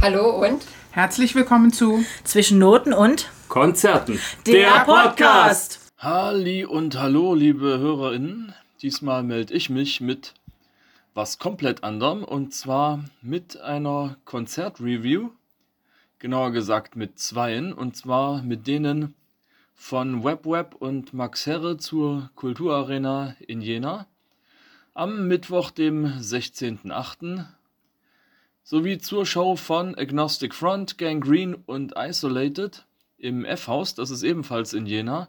Hallo und Herzlich willkommen zu Zwischen Noten und Konzerten. der Podcast. Halli und hallo, liebe HörerInnen. Diesmal melde ich mich mit was komplett anderem und zwar mit einer Konzertreview. Genauer gesagt mit zweien und zwar mit denen von WebWeb und Max Herre zur Kulturarena in Jena am Mittwoch, dem 16.08. sowie zur Show von Agnostic Front, Gangrene und Isolated im F-Haus, das ist ebenfalls in Jena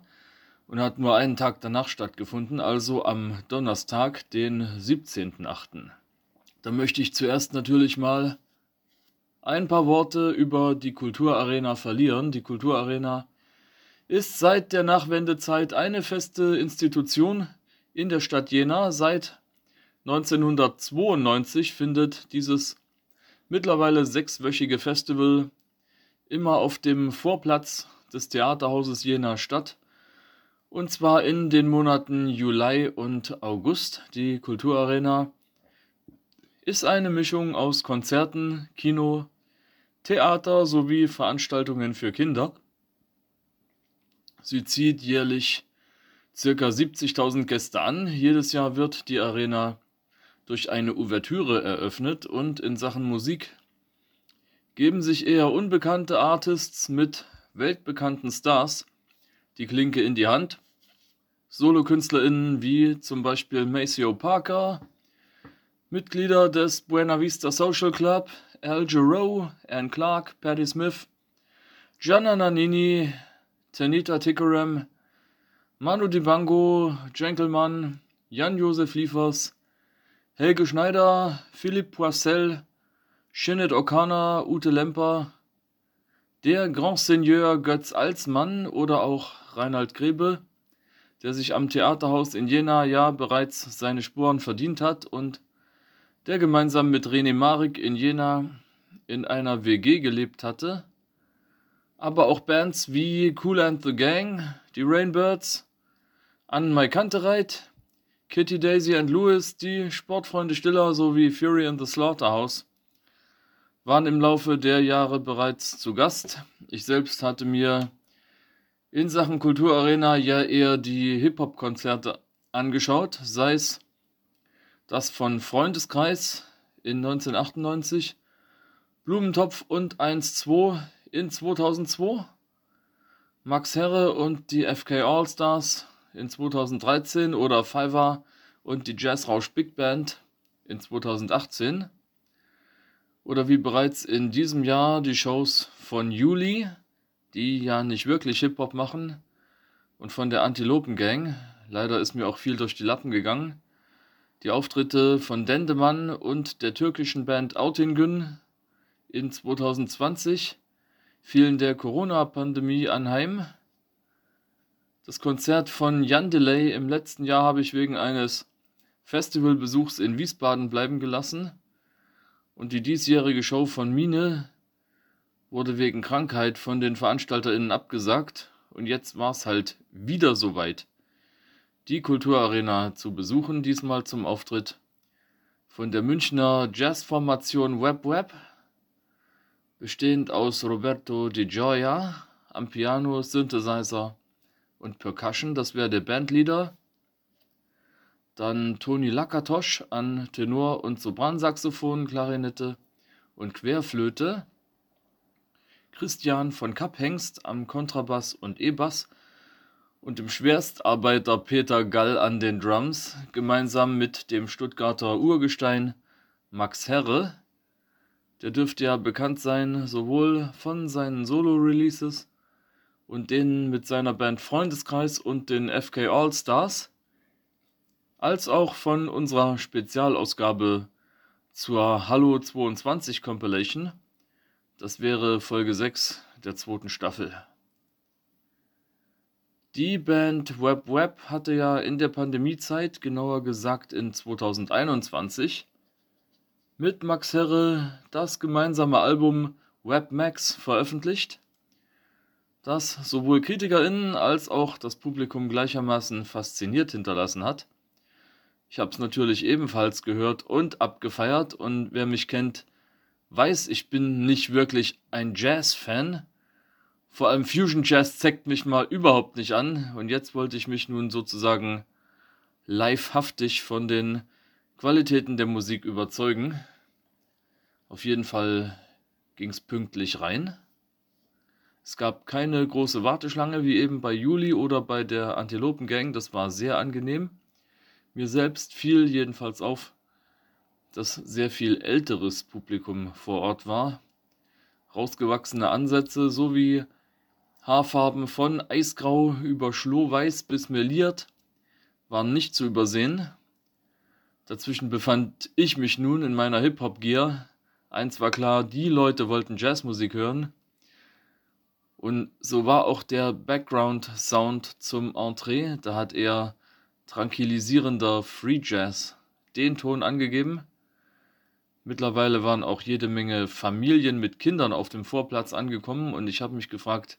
und hat nur einen Tag danach stattgefunden, also am Donnerstag, den 17.08. Da möchte ich zuerst natürlich mal ein paar Worte über die Kulturarena verlieren. Die Kulturarena ist seit der Nachwendezeit eine feste Institution in der Stadt Jena. Seit 1992 findet dieses mittlerweile sechswöchige Festival immer auf dem Vorplatz des Theaterhauses Jena statt. Und zwar in den Monaten Juli und August. Die Kulturarena ist eine Mischung aus Konzerten, Kino, Theater sowie Veranstaltungen für Kinder. Sie zieht jährlich circa 70.000 Gäste an. Jedes Jahr wird die Arena durch eine Ouvertüre eröffnet und in Sachen Musik geben sich eher unbekannte Artists mit weltbekannten Stars die Klinke in die Hand. SolokünstlerInnen wie zum Beispiel Maceo Parker, Mitglieder des Buena Vista Social Club, Al Jarreau, Anne Clark, Patti Smith, Gianna Nannini, Tanita Tikaram, Manu Dibango, Gentleman, Jan-Josef Liefers, Helge Schneider, Philipp Poissel, Sinead O'Connor, Ute Lemper, der Grand Seigneur Götz Alsmann oder auch Reinhard Grebe, der sich am Theaterhaus in Jena ja bereits seine Spuren verdient hat und der gemeinsam mit René Marik in Jena in einer WG gelebt hatte, aber auch Bands wie Cool and the Gang, die Rainbirds, Anne Mai Kantereit, Kitty Daisy and Lewis, die Sportfreunde Stiller sowie Fury and the Slaughterhouse waren im Laufe der Jahre bereits zu Gast. Ich selbst hatte mir in Sachen Kulturarena ja eher die Hip-Hop-Konzerte angeschaut, sei es das von Freundeskreis in 1998, Blumentopf und 1-2 in 2002, Max Herre und die FK All-Stars in 2013 oder Fiverr und die Jazzrausch Big Band in 2018 oder wie bereits in diesem Jahr die Shows von Juli, die ja nicht wirklich Hip-Hop machen, und von der Antilopen Gang. Leider ist mir auch viel durch die Lappen gegangen. Die Auftritte von Dendemann und der türkischen Band Autingün in 2020 fielen der Corona-Pandemie anheim. Das Konzert von Jan Delay im letzten Jahr habe ich wegen eines Festivalbesuchs in Wiesbaden bleiben gelassen. Und die diesjährige Show von Mine wurde wegen Krankheit von den VeranstalterInnen abgesagt. Und jetzt war es halt wieder soweit, die Kulturarena zu besuchen, diesmal zum Auftritt von der Münchner Jazzformation Web Web, bestehend aus Roberto Di Gioia am Piano, Synthesizer und Percussion, das wäre der Bandleader. Dann Toni Lakatosch an Tenor- und Sopransaxophon, Klarinette und Querflöte. Christian von Kapphengst am Kontrabass und E-Bass und dem Schwerstarbeiter Peter Gall an den Drums, gemeinsam mit dem Stuttgarter Urgestein Max Herre. Der dürfte ja bekannt sein, sowohl von seinen Solo-Releases und denen mit seiner Band Freundeskreis und den FK All-Stars, als auch von unserer Spezialausgabe zur Hallo 22 Compilation. Das wäre Folge 6 der zweiten Staffel. Die Band Web Web hatte ja in der Pandemiezeit, genauer gesagt in 2021, mit Max Herre das gemeinsame Album Web Max veröffentlicht, das sowohl KritikerInnen als auch das Publikum gleichermaßen fasziniert hinterlassen hat. Ich habe es natürlich ebenfalls gehört und abgefeiert und wer mich kennt, weiß, ich bin nicht wirklich ein Jazz-Fan. Vor allem Fusion Jazz zeigt mich mal überhaupt nicht an. Und jetzt wollte ich mich nun sozusagen livehaftig von den Qualitäten der Musik überzeugen. Auf jeden Fall ging es pünktlich rein. Es gab keine große Warteschlange wie eben bei Juli oder bei der Antilopen Gang. Das war sehr angenehm. Mir selbst fiel jedenfalls auf, dass sehr viel älteres Publikum vor Ort war. Rausgewachsene Ansätze sowie Haarfarben von eisgrau über schlohweiß bis meliert waren nicht zu übersehen. Dazwischen befand ich mich nun in meiner Hip-Hop-Gear. Eins war klar, die Leute wollten Jazzmusik hören. Und so war auch der Background-Sound zum Entree. Da hat er tranquillisierender Free Jazz den Ton angegeben. Mittlerweile waren auch jede Menge Familien mit Kindern auf dem Vorplatz angekommen und ich habe mich gefragt,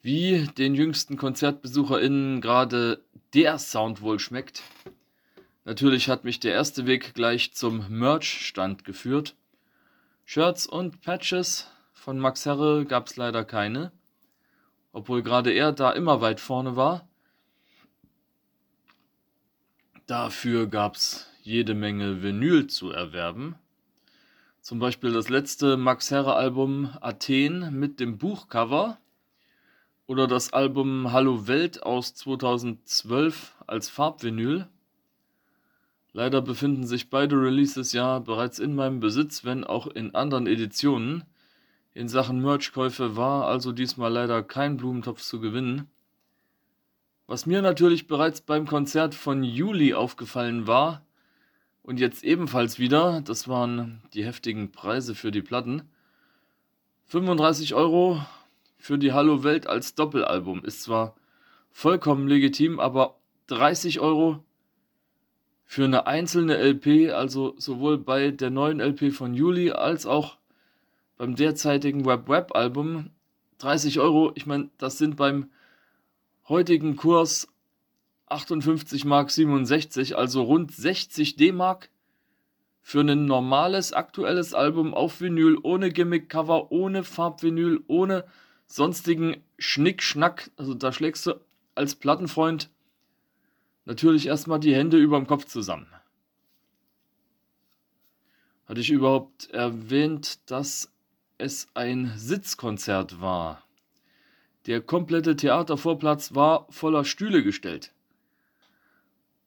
wie den jüngsten KonzertbesucherInnen gerade der Sound wohl schmeckt. Natürlich hat mich der erste Weg gleich zum Merch-Stand geführt. Shirts und Patches von Max Herre gab es leider keine, obwohl gerade er da immer weit vorne war. Dafür gab es jede Menge Vinyl zu erwerben. Zum Beispiel das letzte Max Herre Album Athen mit dem Buchcover oder das Album Hallo Welt aus 2012 als Farbvinyl. Leider befinden sich beide Releases ja bereits in meinem Besitz, wenn auch in anderen Editionen. In Sachen Merchkäufe war also diesmal leider kein Blumentopf zu gewinnen. Was mir natürlich bereits beim Konzert von Juli aufgefallen war und jetzt ebenfalls wieder, das waren die heftigen Preise für die Platten. 35 Euro für die Hallo Welt als Doppelalbum ist zwar vollkommen legitim, aber 30 Euro für eine einzelne LP, also sowohl bei der neuen LP von Juli als auch beim derzeitigen Web-Web-Album, 30 Euro, ich meine, das sind beim heutigen Kurs 58 Mark 67, also rund 60 D-Mark für ein normales aktuelles Album auf Vinyl, ohne Gimmick-Cover, ohne Farbvinyl, ohne sonstigen Schnickschnack, also da schlägst du als Plattenfreund natürlich erstmal die Hände überm Kopf zusammen. Hatte ich überhaupt erwähnt, dass es ein Sitzkonzert war? Der komplette Theatervorplatz war voller Stühle gestellt.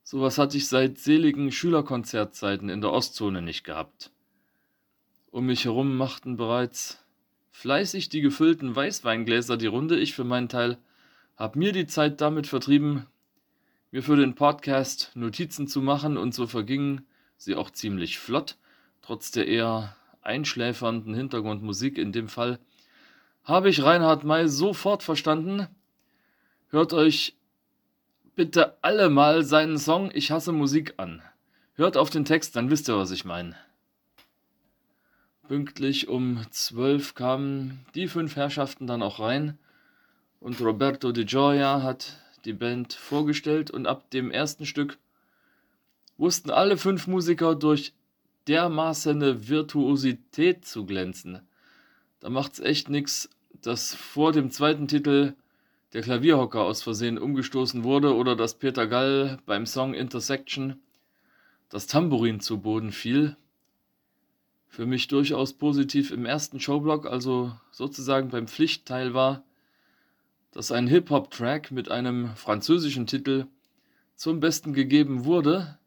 Sowas hatte ich seit seligen Schülerkonzertzeiten in der Ostzone nicht gehabt. Um mich herum machten bereits fleißig die gefüllten Weißweingläser die Runde. Ich für meinen Teil habe mir die Zeit damit vertrieben, mir für den Podcast Notizen zu machen und so vergingen sie auch ziemlich flott, trotz der eher einschläfernden Hintergrundmusik in dem Fall. Habe ich Reinhard May sofort verstanden. Hört euch bitte alle mal seinen Song Ich hasse Musik an. Hört auf den Text, dann wisst ihr, was ich meine. Pünktlich um zwölf kamen die fünf Herrschaften dann auch rein und Roberto Di Gioia hat die Band vorgestellt und ab dem ersten Stück wussten alle fünf Musiker durch dermaßen Virtuosität zu glänzen. Da macht's echt nix, dass vor dem zweiten Titel der Klavierhocker aus Versehen umgestoßen wurde oder dass Peter Gall beim Song Intersection das Tambourin zu Boden fiel für mich durchaus positiv im ersten Showblock, also sozusagen beim Pflichtteil war, dass ein Hip-Hop-Track mit einem französischen Titel zum Besten gegeben wurde.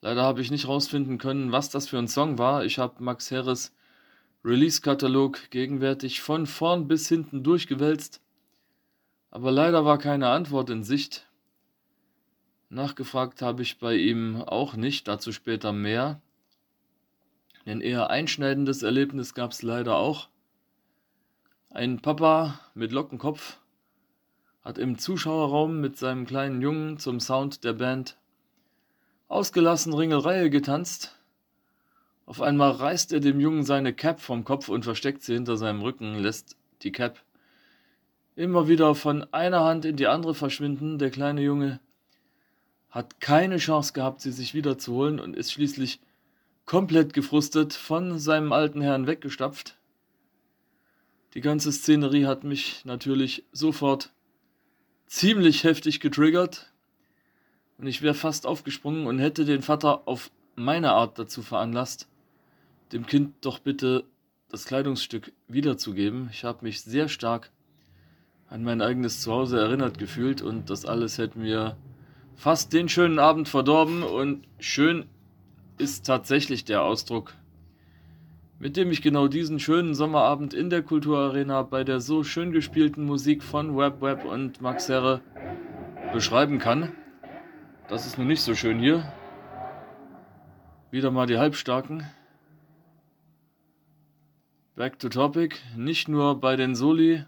Leider habe ich nicht rausfinden können, was das für ein Song war. Ich habe Max Herres Release-Katalog gegenwärtig von vorn bis hinten durchgewälzt, aber leider war keine Antwort in Sicht. Nachgefragt habe ich bei ihm auch nicht, dazu später mehr. Ein eher einschneidendes Erlebnis gab es leider auch. Ein Papa mit Lockenkopf hat im Zuschauerraum mit seinem kleinen Jungen zum Sound der Band ausgelassen Ringelreihe getanzt. Auf einmal reißt er dem Jungen seine Cap vom Kopf und versteckt sie hinter seinem Rücken, lässt die Cap immer wieder von einer Hand in die andere verschwinden. Der kleine Junge hat keine Chance gehabt, sie sich wiederzuholen und ist schließlich komplett gefrustet von seinem alten Herrn weggestapft. Die ganze Szenerie hat mich natürlich sofort ziemlich heftig getriggert und ich wäre fast aufgesprungen und hätte den Vater auf meine Art dazu veranlasst, dem Kind doch bitte das Kleidungsstück wiederzugeben. Ich habe mich sehr stark an mein eigenes Zuhause erinnert gefühlt und das alles hätte mir fast den schönen Abend verdorben und schön ist tatsächlich der Ausdruck, mit dem ich genau diesen schönen Sommerabend in der Kulturarena bei der so schön gespielten Musik von Web Web und Max Herre beschreiben kann. Das ist nur nicht so schön hier. Wieder mal die Halbstarken. Back to topic. Nicht nur bei den Soli,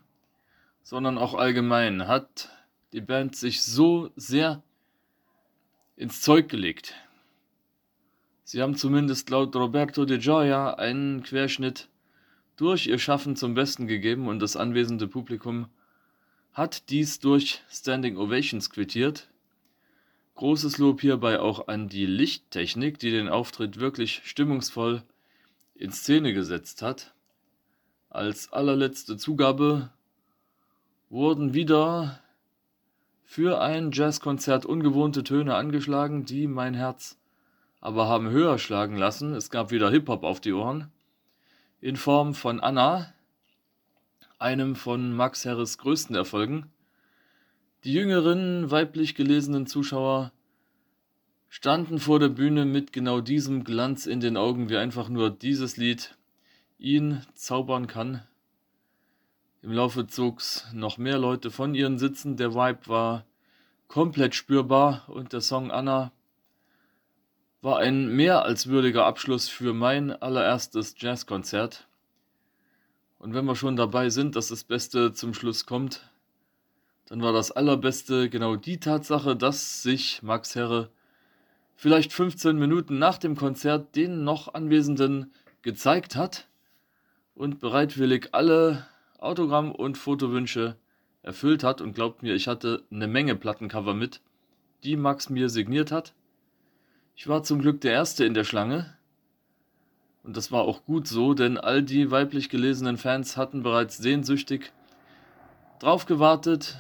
sondern auch allgemein hat die Band sich so sehr ins Zeug gelegt. Sie haben zumindest laut Roberto De Gioia einen Querschnitt durch ihr Schaffen zum Besten gegeben und das anwesende Publikum hat dies durch Standing Ovations quittiert. Großes Lob hierbei auch an die Lichttechnik, die den Auftritt wirklich stimmungsvoll in Szene gesetzt hat. Als allerletzte Zugabe wurden wieder für ein Jazzkonzert ungewohnte Töne angeschlagen, die mein Herz aber haben höher schlagen lassen. Es gab wieder Hip-Hop auf die Ohren. In Form von Anna, einem von Max Herres größten Erfolgen. Die jüngeren, weiblich gelesenen Zuschauer standen vor der Bühne mit genau diesem Glanz in den Augen, wie einfach nur dieses Lied ihn zaubern kann. Im Laufe zog's noch mehr Leute von ihren Sitzen. Der Vibe war komplett spürbar und der Song Anna war ein mehr als würdiger Abschluss für mein allererstes Jazzkonzert. Und wenn wir schon dabei sind, dass das Beste zum Schluss kommt, dann war das Allerbeste genau die Tatsache, dass sich Max Herre vielleicht 15 Minuten nach dem Konzert den noch Anwesenden gezeigt hat und bereitwillig alle Autogramm- und Fotowünsche erfüllt hat. Und glaubt mir, ich hatte eine Menge Plattencover mit, die Max mir signiert hat. Ich war zum Glück der Erste in der Schlange. Und das war auch gut so, denn all die weiblich gelesenen Fans hatten bereits sehnsüchtig drauf gewartet,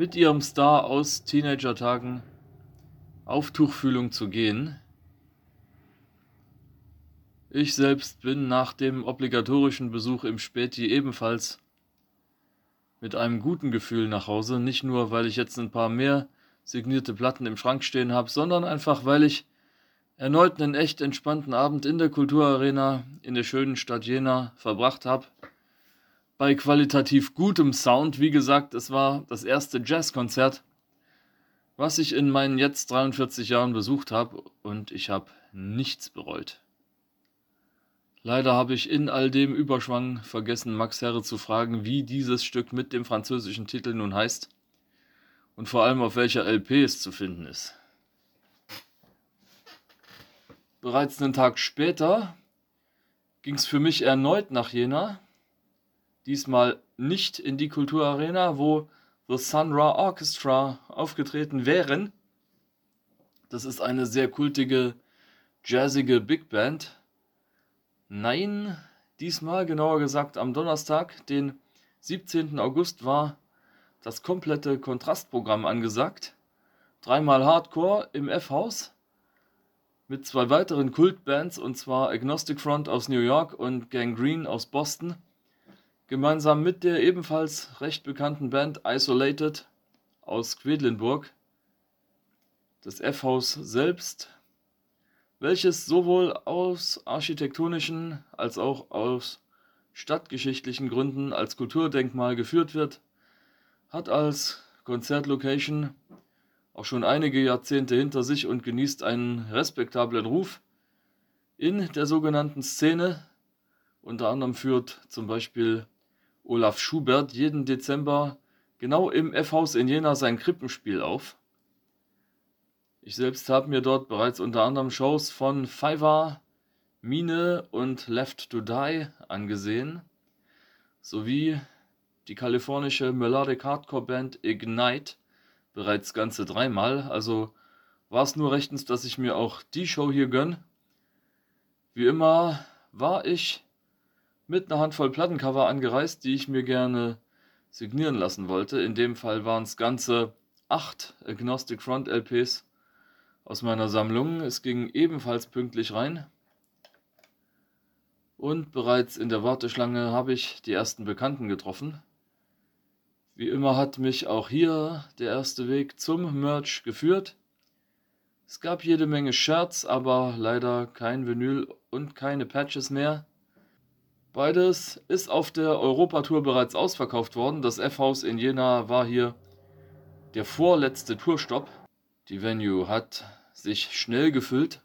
mit ihrem Star aus Teenager-Tagen auf Tuchfühlung zu gehen. Ich selbst bin nach dem obligatorischen Besuch im Späti ebenfalls mit einem guten Gefühl nach Hause, nicht nur weil ich jetzt ein paar mehr signierte Platten im Schrank stehen habe, sondern einfach, weil ich erneut einen echt entspannten Abend in der Kulturarena in der schönen Stadt Jena verbracht habe. Bei qualitativ gutem Sound, wie gesagt, es war das erste Jazzkonzert, was ich in meinen jetzt 43 Jahren besucht habe und ich habe nichts bereut. Leider habe ich in all dem Überschwang vergessen, Max Herre zu fragen, wie dieses Stück mit dem französischen Titel nun heißt und vor allem auf welcher LP es zu finden ist. Bereits einen Tag später ging es für mich erneut nach Jena, diesmal nicht in die Kulturarena, wo The Sun Ra Orchestra aufgetreten wären. Das ist eine sehr kultige, jazzige Big Band. Nein, diesmal genauer gesagt am Donnerstag, den 17. August, war das komplette Kontrastprogramm angesagt. Dreimal Hardcore im F-Haus mit zwei weiteren Kultbands und zwar Agnostic Front aus New York und Gangrene aus Boston. Gemeinsam mit der ebenfalls recht bekannten Band Isolated aus Quedlinburg. Das F-Haus selbst, welches sowohl aus architektonischen als auch aus stadtgeschichtlichen Gründen als Kulturdenkmal geführt wird, hat als Konzertlocation auch schon einige Jahrzehnte hinter sich und genießt einen respektablen Ruf in der sogenannten Szene. Unter anderem führt zum Beispiel Olaf Schubert jeden Dezember genau im F-Haus in Jena sein Krippenspiel auf. Ich selbst habe mir dort bereits unter anderem Shows von Fiverr, Mine und Left to Die angesehen, sowie die kalifornische Melodic Hardcore Band Ignite bereits ganze dreimal. Also war es nur rechtens, dass ich mir auch die Show hier gönne. Wie immer war ich mit einer Handvoll Plattencover angereist, die ich mir gerne signieren lassen wollte. In dem Fall waren es ganze acht Agnostic Front LPs aus meiner Sammlung. Es ging ebenfalls pünktlich rein. Und bereits in der Warteschlange habe ich die ersten Bekannten getroffen. Wie immer hat mich auch hier der erste Weg zum Merch geführt. Es gab jede Menge Shirts, aber leider kein Vinyl und keine Patches mehr. Beides ist auf der Europatour bereits ausverkauft worden. Das F-Haus in Jena war hier der vorletzte Tourstopp. Die Venue hat sich schnell gefüllt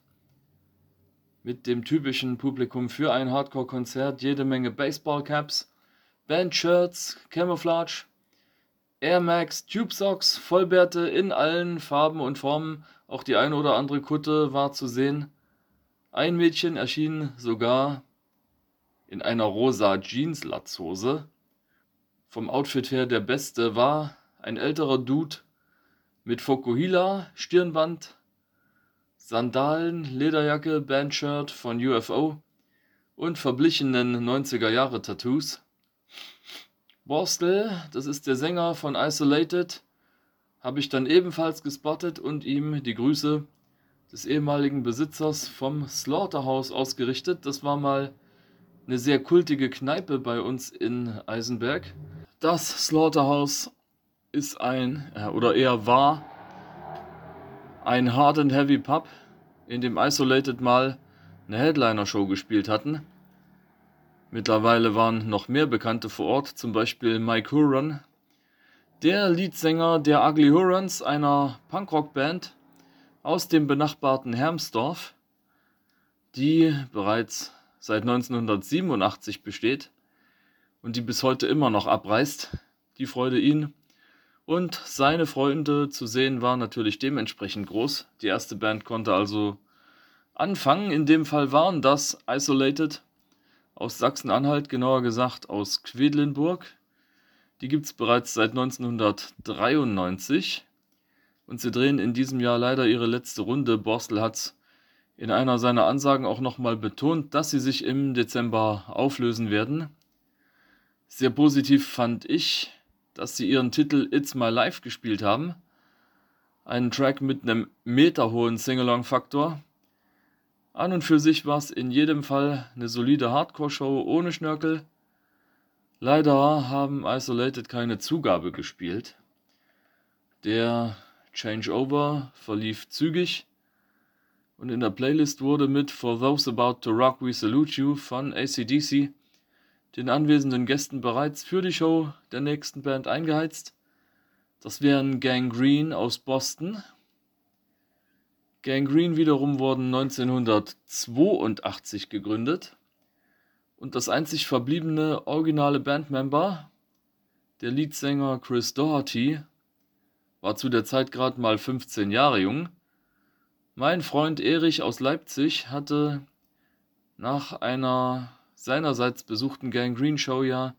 mit dem typischen Publikum für ein Hardcore-Konzert. Jede Menge Baseball-Caps, Band-Shirts, Camouflage, Air Max, Tube Socks, Vollbärte in allen Farben und Formen. Auch die eine oder andere Kutte war zu sehen. Ein Mädchen erschien sogar in einer rosa Jeans-Latzhose. Vom Outfit her der beste war ein älterer Dude mit Fokuhila, Stirnband, Sandalen, Lederjacke, Bandshirt von UFO und verblichenen 90er Jahre Tattoos. Borstel, das ist der Sänger von Isolated, habe ich dann ebenfalls gespottet und ihm die Grüße des ehemaligen Besitzers vom Slaughterhouse ausgerichtet. Das war mal eine sehr kultige Kneipe bei uns in Eisenberg. Das Slaughterhouse ist ein, äh, oder eher war, ein Hard and Heavy Pub, in dem Isolated mal eine Headliner-Show gespielt hatten. Mittlerweile waren noch mehr Bekannte vor Ort, zum Beispiel Mike Huron, der Leadsänger der Ugly Hurons, einer Punkrock-Band aus dem benachbarten Hermsdorf, die bereits seit 1987 besteht und die bis heute immer noch abreißt. Die Freude, ihn und seine Freunde zu sehen war natürlich dementsprechend groß. Die erste Band konnte also anfangen. In dem Fall waren das Isolated aus Sachsen-Anhalt, genauer gesagt aus Quedlinburg. Die gibt es bereits seit 1993 und sie drehen in diesem Jahr leider ihre letzte Runde. Borstel hat in einer seiner Ansagen auch nochmal betont, dass sie sich im Dezember auflösen werden. Sehr positiv fand ich, dass sie ihren Titel It's My Life gespielt haben. Einen Track mit einem meterhohen Singalong-Faktor. An und für sich war es in jedem Fall eine solide Hardcore-Show ohne Schnörkel. Leider haben Isolated keine Zugabe gespielt. Der Changeover verlief zügig und in der Playlist wurde mit For Those About to Rock We Salute You von ACDC den anwesenden Gästen bereits für die Show der nächsten Band eingeheizt. Das wären Gang Green aus Boston. Gang Green wiederum wurden 1982 gegründet und das einzig verbliebene originale Bandmember, der Leadsänger Chris Doherty, war zu der Zeit gerade mal 15 Jahre jung. Mein Freund Erich aus Leipzig hatte nach einer seinerseits besuchten Gang Green Show ja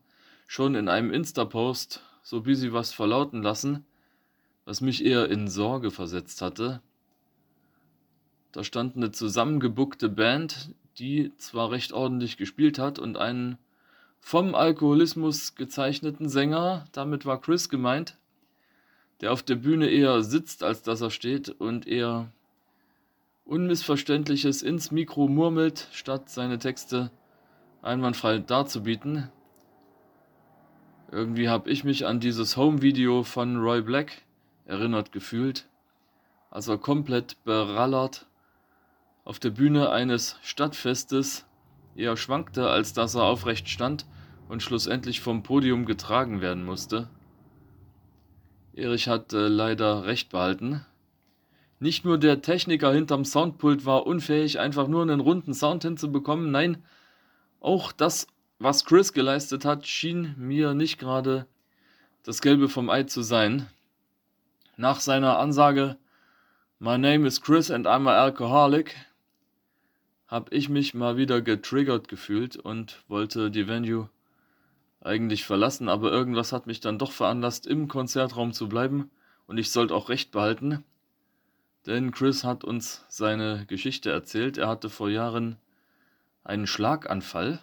schon in einem Insta-Post so busy was verlauten lassen, was mich eher in Sorge versetzt hatte. Da stand eine zusammengebuckte Band, die zwar recht ordentlich gespielt hat und einen vom Alkoholismus gezeichneten Sänger, damit war Chris gemeint, der auf der Bühne eher sitzt, als dass er steht und eher Unmissverständliches ins Mikro murmelt, statt seine Texte einwandfrei darzubieten. Irgendwie habe ich mich an dieses Home-Video von Roy Black erinnert gefühlt, als er komplett berallert auf der Bühne eines Stadtfestes eher schwankte, als dass er aufrecht stand und schlussendlich vom Podium getragen werden musste. Erich hat äh, leider recht behalten. Nicht nur der Techniker hinterm Soundpult war unfähig, einfach nur einen runden Sound hinzubekommen, nein, auch das, was Chris geleistet hat, schien mir nicht gerade das Gelbe vom Ei zu sein. Nach seiner Ansage My name is Chris and I'm an alcoholic habe ich mich mal wieder getriggert gefühlt und wollte die Venue eigentlich verlassen, aber irgendwas hat mich dann doch veranlasst, im Konzertraum zu bleiben. Und ich sollte auch recht behalten, denn Chris hat uns seine Geschichte erzählt. Er hatte vor Jahren einen Schlaganfall.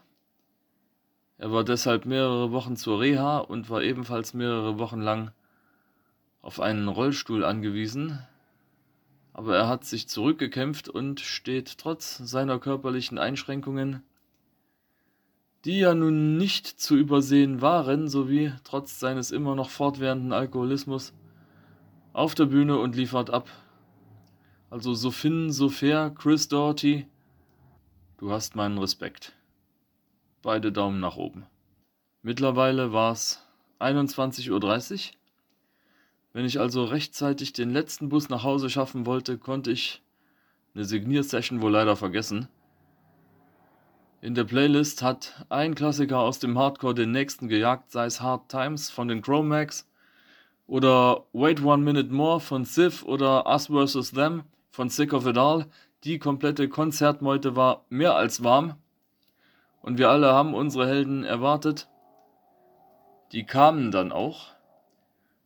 Er war deshalb mehrere Wochen zur Reha und war ebenfalls mehrere Wochen lang auf einen Rollstuhl angewiesen. Aber er hat sich zurückgekämpft und steht trotz seiner körperlichen Einschränkungen, die ja nun nicht zu übersehen waren, sowie trotz seines immer noch fortwährenden Alkoholismus, auf der Bühne und liefert ab. Also so fin, so fair, Chris Doherty, du hast meinen Respekt. Beide Daumen nach oben. Mittlerweile war es 21.30 Uhr. Wenn ich also rechtzeitig den letzten Bus nach Hause schaffen wollte, konnte ich eine Signiersession wohl leider vergessen. In der Playlist hat ein Klassiker aus dem Hardcore den nächsten gejagt, sei es Hard Times von den Chromax oder Wait One Minute More von Sith oder Us vs. Them von Sick of It All. Die komplette Konzertmeute war mehr als warm und wir alle haben unsere Helden erwartet. Die kamen dann auch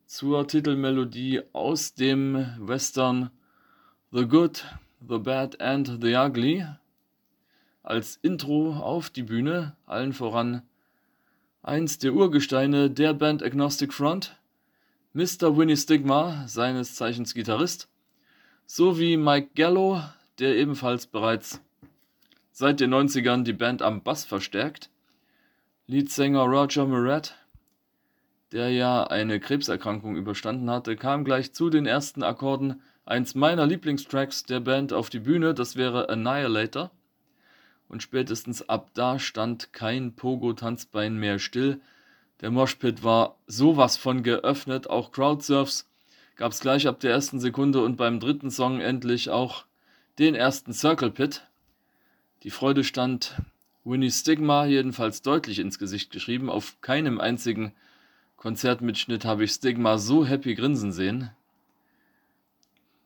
zur Titelmelodie aus dem Western The Good, The Bad and The Ugly als Intro auf die Bühne, allen voran eins der Urgesteine der Band Agnostic Front, Mr. Winnie Stigma, seines Zeichens Gitarrist, sowie Mike Gallo, der ebenfalls bereits seit den 90ern die Band am Bass verstärkt, Leadsänger Roger Moret, der ja eine Krebserkrankung überstanden hatte, kam gleich zu den ersten Akkorden. Eins meiner Lieblingstracks der Band auf die Bühne, das wäre Annihilator. Und spätestens ab da stand kein Pogo-Tanzbein mehr still, der Moshpit war sowas von geöffnet, auch Crowdsurfs gab es gleich ab der ersten Sekunde und beim dritten Song endlich auch den ersten Circle Pit. Die Freude stand Winnie Stigma jedenfalls deutlich ins Gesicht geschrieben. Auf keinem einzigen Konzertmitschnitt habe ich Stigma so happy grinsen sehen.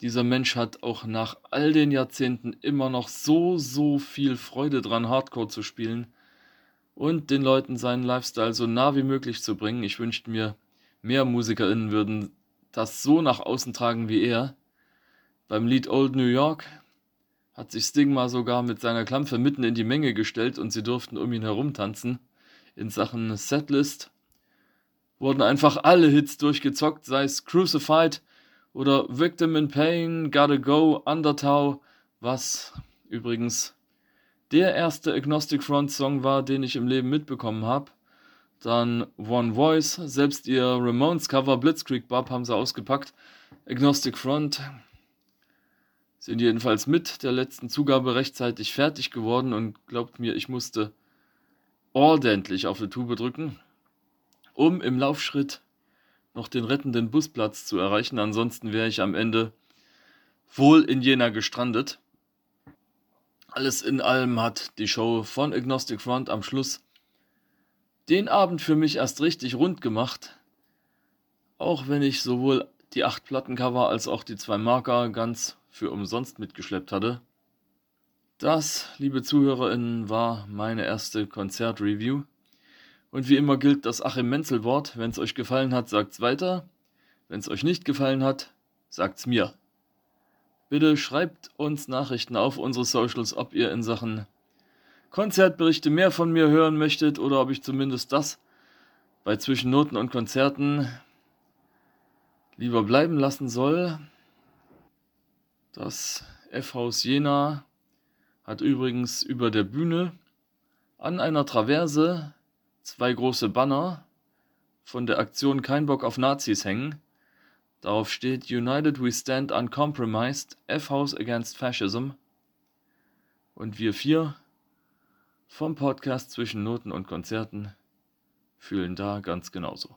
Dieser Mensch hat auch nach all den Jahrzehnten immer noch so, so viel Freude dran, Hardcore zu spielen und den Leuten seinen Lifestyle so nah wie möglich zu bringen. Ich wünschte mir, mehr MusikerInnen würden das so nach außen tragen wie er. Beim Lied Old New York hat sich Stigma sogar mit seiner Klampfe mitten in die Menge gestellt und sie durften um ihn herum tanzen. In Sachen Setlist wurden einfach alle Hits durchgezockt, sei es Crucified oder Victim in Pain, Gotta Go, Undertow, was übrigens der erste Agnostic Front Song war, den ich im Leben mitbekommen habe. Dann One Voice, selbst ihr Ramones Cover Blitzkrieg Bub haben sie ausgepackt. Agnostic Front sind jedenfalls mit der letzten Zugabe rechtzeitig fertig geworden und glaubt mir, ich musste ordentlich auf die Tube drücken, um im Laufschritt noch den rettenden Busplatz zu erreichen. Ansonsten wäre ich am Ende wohl in Jena gestrandet. Alles in allem hat die Show von Agnostic Front am Schluss den Abend für mich erst richtig rund gemacht. Auch wenn ich sowohl die acht Plattencover als auch die zwei Marker ganz für umsonst mitgeschleppt hatte. Das, liebe ZuhörerInnen, war meine erste Konzertreview. Und wie immer gilt das Achim Menzel Wort. Wenn es euch gefallen hat, sagt's weiter. Wenn es euch nicht gefallen hat, sagt's mir. Bitte schreibt uns Nachrichten auf unsere Socials, ob ihr in Sachen Konzertberichte mehr von mir hören möchtet oder ob ich zumindest das bei Zwischennoten und Konzerten lieber bleiben lassen soll. Das F-Haus Jena hat übrigens über der Bühne an einer Traverse zwei große Banner von der Aktion Kein Bock auf Nazis hängen. Darauf steht United We Stand Uncompromised, F-House Against Fascism. Und wir vier vom Podcast zwischen Noten und Konzerten fühlen da ganz genauso.